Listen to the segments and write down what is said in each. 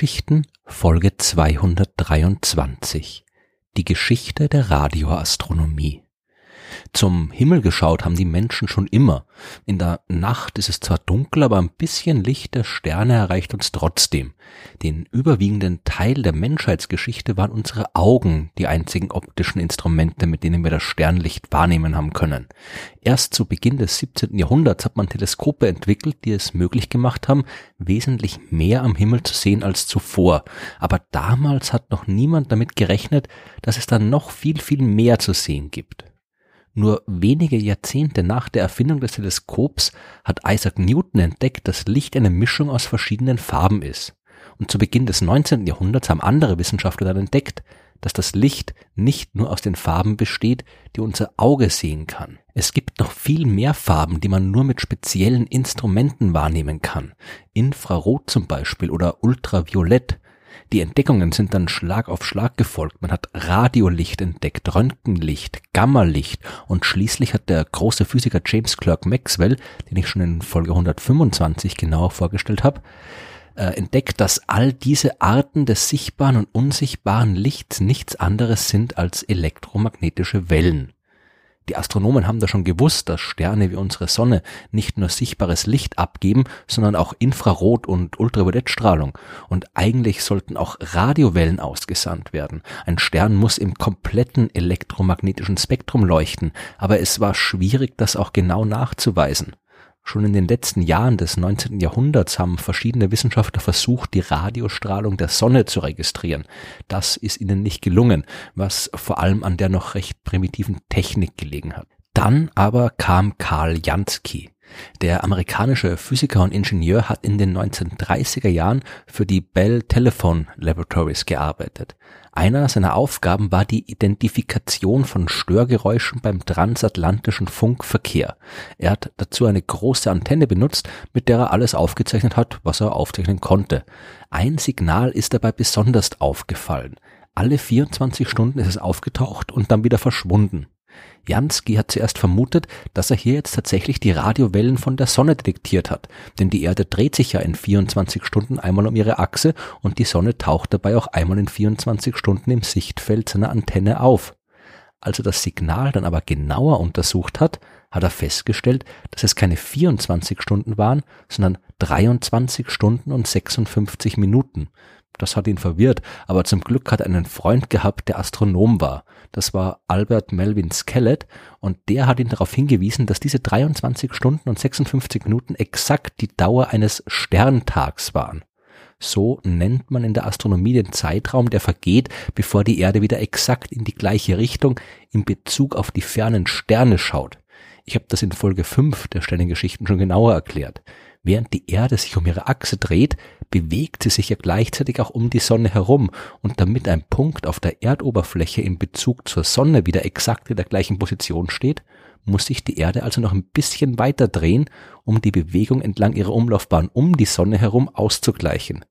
Sternengeschichten Folge 223 Die Geschichte der Radioastronomie zum Himmel geschaut haben die Menschen schon immer. In der Nacht ist es zwar dunkel, aber ein bisschen Licht der Sterne erreicht uns trotzdem. Den überwiegenden Teil der Menschheitsgeschichte waren unsere Augen die einzigen optischen Instrumente, mit denen wir das Sternlicht wahrnehmen haben können. Erst zu Beginn des 17. Jahrhunderts hat man Teleskope entwickelt, die es möglich gemacht haben, wesentlich mehr am Himmel zu sehen als zuvor. Aber damals hat noch niemand damit gerechnet, dass es dann noch viel, viel mehr zu sehen gibt. Nur wenige Jahrzehnte nach der Erfindung des Teleskops hat Isaac Newton entdeckt, dass Licht eine Mischung aus verschiedenen Farben ist. Und zu Beginn des 19. Jahrhunderts haben andere Wissenschaftler dann entdeckt, dass das Licht nicht nur aus den Farben besteht, die unser Auge sehen kann. Es gibt noch viel mehr Farben, die man nur mit speziellen Instrumenten wahrnehmen kann. Infrarot zum Beispiel oder Ultraviolett die Entdeckungen sind dann Schlag auf Schlag gefolgt. Man hat Radiolicht entdeckt, Röntgenlicht, Gammalicht und schließlich hat der große Physiker James Clerk Maxwell, den ich schon in Folge 125 genauer vorgestellt habe, äh, entdeckt, dass all diese Arten des sichtbaren und unsichtbaren Lichts nichts anderes sind als elektromagnetische Wellen. Die Astronomen haben da schon gewusst, dass Sterne wie unsere Sonne nicht nur sichtbares Licht abgeben, sondern auch Infrarot- und Ultraviolettstrahlung. Und eigentlich sollten auch Radiowellen ausgesandt werden. Ein Stern muss im kompletten elektromagnetischen Spektrum leuchten, aber es war schwierig, das auch genau nachzuweisen. Schon in den letzten Jahren des 19. Jahrhunderts haben verschiedene Wissenschaftler versucht, die Radiostrahlung der Sonne zu registrieren. Das ist ihnen nicht gelungen, was vor allem an der noch recht primitiven Technik gelegen hat. Dann aber kam Karl Jansky. Der amerikanische Physiker und Ingenieur hat in den 1930er Jahren für die Bell Telephone Laboratories gearbeitet. Einer seiner Aufgaben war die Identifikation von Störgeräuschen beim transatlantischen Funkverkehr. Er hat dazu eine große Antenne benutzt, mit der er alles aufgezeichnet hat, was er aufzeichnen konnte. Ein Signal ist dabei besonders aufgefallen. Alle 24 Stunden ist es aufgetaucht und dann wieder verschwunden. Jansky hat zuerst vermutet, dass er hier jetzt tatsächlich die Radiowellen von der Sonne detektiert hat, denn die Erde dreht sich ja in 24 Stunden einmal um ihre Achse und die Sonne taucht dabei auch einmal in 24 Stunden im Sichtfeld seiner Antenne auf. Als er das Signal dann aber genauer untersucht hat, hat er festgestellt, dass es keine 24 Stunden waren, sondern 23 Stunden und 56 Minuten. Das hat ihn verwirrt, aber zum Glück hat er einen Freund gehabt, der Astronom war. Das war Albert Melvin Skellett und der hat ihn darauf hingewiesen, dass diese 23 Stunden und 56 Minuten exakt die Dauer eines Sterntags waren. So nennt man in der Astronomie den Zeitraum, der vergeht, bevor die Erde wieder exakt in die gleiche Richtung in Bezug auf die fernen Sterne schaut. Ich habe das in Folge 5 der Sternengeschichten schon genauer erklärt. Während die Erde sich um ihre Achse dreht, bewegt sie sich ja gleichzeitig auch um die Sonne herum und damit ein Punkt auf der Erdoberfläche in Bezug zur Sonne wieder exakt in der gleichen Position steht, muss sich die Erde also noch ein bisschen weiter drehen, um die Bewegung entlang ihrer Umlaufbahn um die Sonne herum auszugleichen.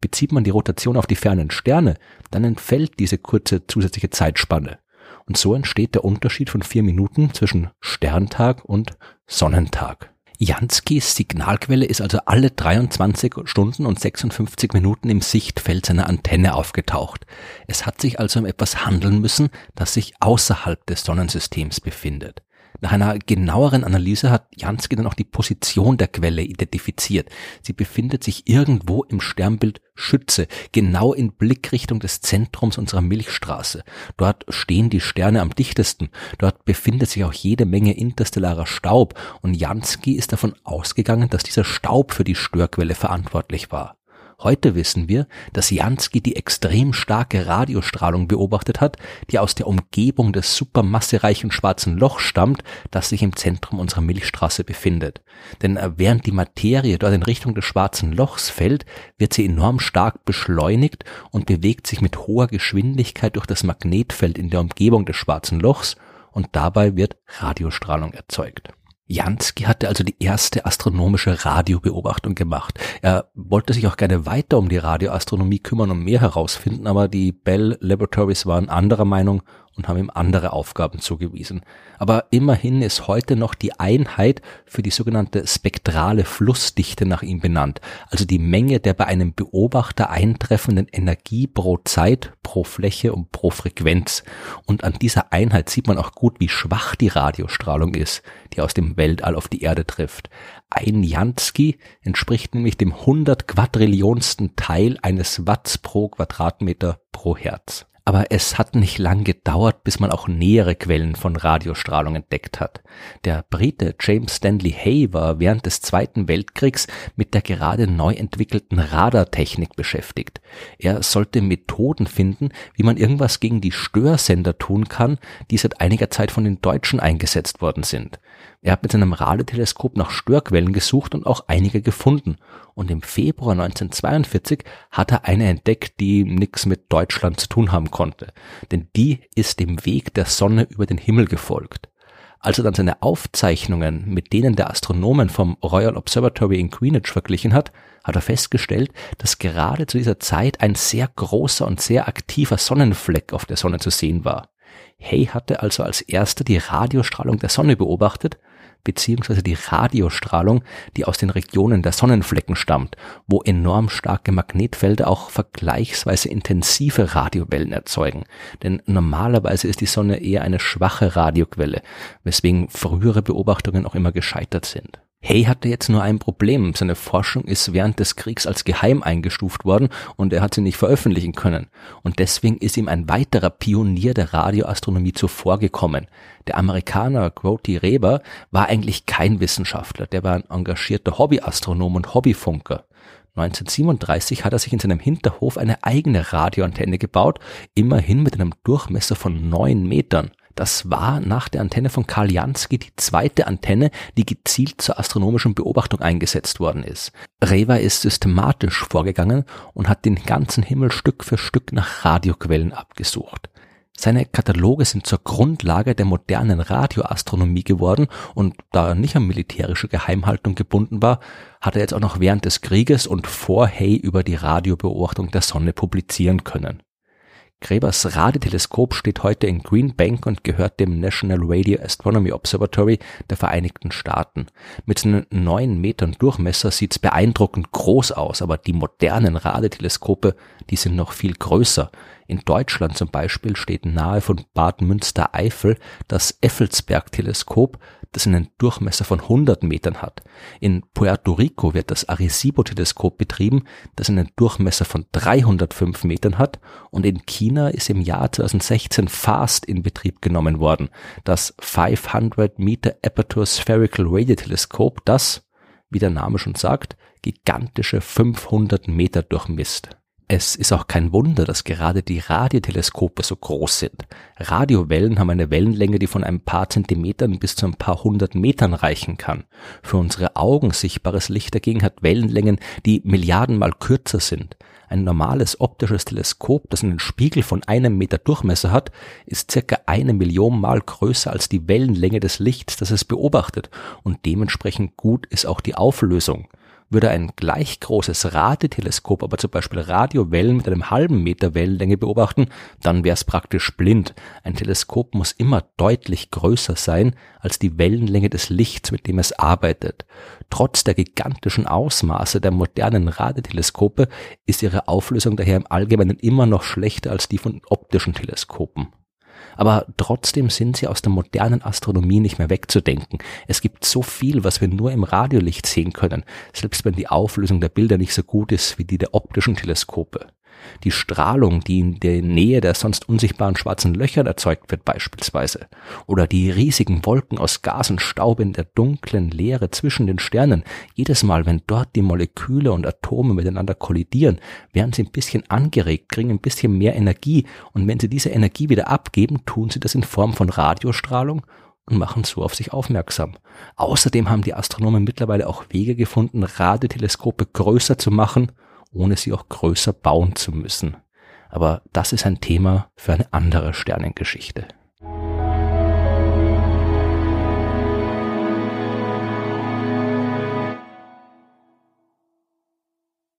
Bezieht man die Rotation auf die fernen Sterne, dann entfällt diese kurze zusätzliche Zeitspanne. Und so entsteht der Unterschied von vier Minuten zwischen Sterntag und Sonnentag. Janskis Signalquelle ist also alle 23 Stunden und 56 Minuten im Sichtfeld seiner Antenne aufgetaucht. Es hat sich also um etwas handeln müssen, das sich außerhalb des Sonnensystems befindet. Nach einer genaueren Analyse hat Jansky dann auch die Position der Quelle identifiziert. Sie befindet sich irgendwo im Sternbild Schütze, genau in Blickrichtung des Zentrums unserer Milchstraße. Dort stehen die Sterne am dichtesten. Dort befindet sich auch jede Menge interstellarer Staub und Jansky ist davon ausgegangen, dass dieser Staub für die Störquelle verantwortlich war. Heute wissen wir, dass Jansky die extrem starke Radiostrahlung beobachtet hat, die aus der Umgebung des supermassereichen schwarzen Lochs stammt, das sich im Zentrum unserer Milchstraße befindet. Denn äh, während die Materie dort in Richtung des schwarzen Lochs fällt, wird sie enorm stark beschleunigt und bewegt sich mit hoher Geschwindigkeit durch das Magnetfeld in der Umgebung des schwarzen Lochs und dabei wird Radiostrahlung erzeugt. Jansky hatte also die erste astronomische Radiobeobachtung gemacht. Er wollte sich auch gerne weiter um die Radioastronomie kümmern und mehr herausfinden, aber die Bell Laboratories waren anderer Meinung und haben ihm andere Aufgaben zugewiesen. Aber immerhin ist heute noch die Einheit für die sogenannte spektrale Flussdichte nach ihm benannt, also die Menge der bei einem Beobachter eintreffenden Energie pro Zeit, pro Fläche und pro Frequenz. Und an dieser Einheit sieht man auch gut, wie schwach die Radiostrahlung ist, die aus dem Weltall auf die Erde trifft. Ein Jansky entspricht nämlich dem 100 Quadrillionsten Teil eines Watts pro Quadratmeter pro Hertz. Aber es hat nicht lang gedauert, bis man auch nähere Quellen von Radiostrahlung entdeckt hat. Der Brite James Stanley Hay war während des Zweiten Weltkriegs mit der gerade neu entwickelten Radartechnik beschäftigt. Er sollte Methoden finden, wie man irgendwas gegen die Störsender tun kann, die seit einiger Zeit von den Deutschen eingesetzt worden sind. Er hat mit seinem Radioteleskop nach Störquellen gesucht und auch einige gefunden. Und im Februar 1942 hat er eine entdeckt, die nichts mit Deutschland zu tun haben konnte. Denn die ist dem Weg der Sonne über den Himmel gefolgt. Als er dann seine Aufzeichnungen mit denen der Astronomen vom Royal Observatory in Greenwich verglichen hat, hat er festgestellt, dass gerade zu dieser Zeit ein sehr großer und sehr aktiver Sonnenfleck auf der Sonne zu sehen war. Hay hatte also als erster die Radiostrahlung der Sonne beobachtet beziehungsweise die Radiostrahlung, die aus den Regionen der Sonnenflecken stammt, wo enorm starke Magnetfelder auch vergleichsweise intensive Radiowellen erzeugen. Denn normalerweise ist die Sonne eher eine schwache Radioquelle, weswegen frühere Beobachtungen auch immer gescheitert sind. Hay hatte jetzt nur ein Problem. Seine Forschung ist während des Kriegs als geheim eingestuft worden und er hat sie nicht veröffentlichen können. Und deswegen ist ihm ein weiterer Pionier der Radioastronomie zuvorgekommen. Der Amerikaner Groti Reber war eigentlich kein Wissenschaftler. Der war ein engagierter Hobbyastronom und Hobbyfunker. 1937 hat er sich in seinem Hinterhof eine eigene Radioantenne gebaut, immerhin mit einem Durchmesser von neun Metern. Das war nach der Antenne von Karl Jansky die zweite Antenne, die gezielt zur astronomischen Beobachtung eingesetzt worden ist. Reva ist systematisch vorgegangen und hat den ganzen Himmel Stück für Stück nach Radioquellen abgesucht. Seine Kataloge sind zur Grundlage der modernen Radioastronomie geworden und da er nicht an militärische Geheimhaltung gebunden war, hat er jetzt auch noch während des Krieges und vor Hay über die Radiobeobachtung der Sonne publizieren können. Grebers Radioteleskop steht heute in Green Bank und gehört dem National Radio Astronomy Observatory der Vereinigten Staaten. Mit seinen neun Metern Durchmesser sieht's beeindruckend groß aus, aber die modernen Radioteleskope, die sind noch viel größer. In Deutschland zum Beispiel steht nahe von Bad Münstereifel das Effelsberg-Teleskop, das einen Durchmesser von 100 Metern hat. In Puerto Rico wird das Arecibo-Teleskop betrieben, das einen Durchmesser von 305 Metern hat. Und in China ist im Jahr 2016 FAST in Betrieb genommen worden, das 500 Meter Aperture Spherical Radio Teleskop, das, wie der Name schon sagt, gigantische 500 Meter durchmisst. Es ist auch kein Wunder, dass gerade die Radioteleskope so groß sind. Radiowellen haben eine Wellenlänge, die von ein paar Zentimetern bis zu ein paar hundert Metern reichen kann. Für unsere Augen sichtbares Licht dagegen hat Wellenlängen, die Milliardenmal kürzer sind. Ein normales optisches Teleskop, das einen Spiegel von einem Meter Durchmesser hat, ist circa eine Million Mal größer als die Wellenlänge des Lichts, das es beobachtet, und dementsprechend gut ist auch die Auflösung. Würde ein gleich großes Radioteleskop aber zum Beispiel Radiowellen mit einem halben Meter Wellenlänge beobachten, dann wäre es praktisch blind. Ein Teleskop muss immer deutlich größer sein als die Wellenlänge des Lichts, mit dem es arbeitet. Trotz der gigantischen Ausmaße der modernen Radioteleskope ist ihre Auflösung daher im Allgemeinen immer noch schlechter als die von optischen Teleskopen aber trotzdem sind sie aus der modernen Astronomie nicht mehr wegzudenken. Es gibt so viel, was wir nur im Radiolicht sehen können, selbst wenn die Auflösung der Bilder nicht so gut ist wie die der optischen Teleskope. Die Strahlung, die in der Nähe der sonst unsichtbaren schwarzen Löcher erzeugt wird beispielsweise. Oder die riesigen Wolken aus Gas und Staub in der dunklen Leere zwischen den Sternen. Jedes Mal, wenn dort die Moleküle und Atome miteinander kollidieren, werden sie ein bisschen angeregt, kriegen ein bisschen mehr Energie. Und wenn sie diese Energie wieder abgeben, tun sie das in Form von Radiostrahlung und machen so auf sich aufmerksam. Außerdem haben die Astronomen mittlerweile auch Wege gefunden, Radioteleskope größer zu machen ohne sie auch größer bauen zu müssen. Aber das ist ein Thema für eine andere Sternengeschichte.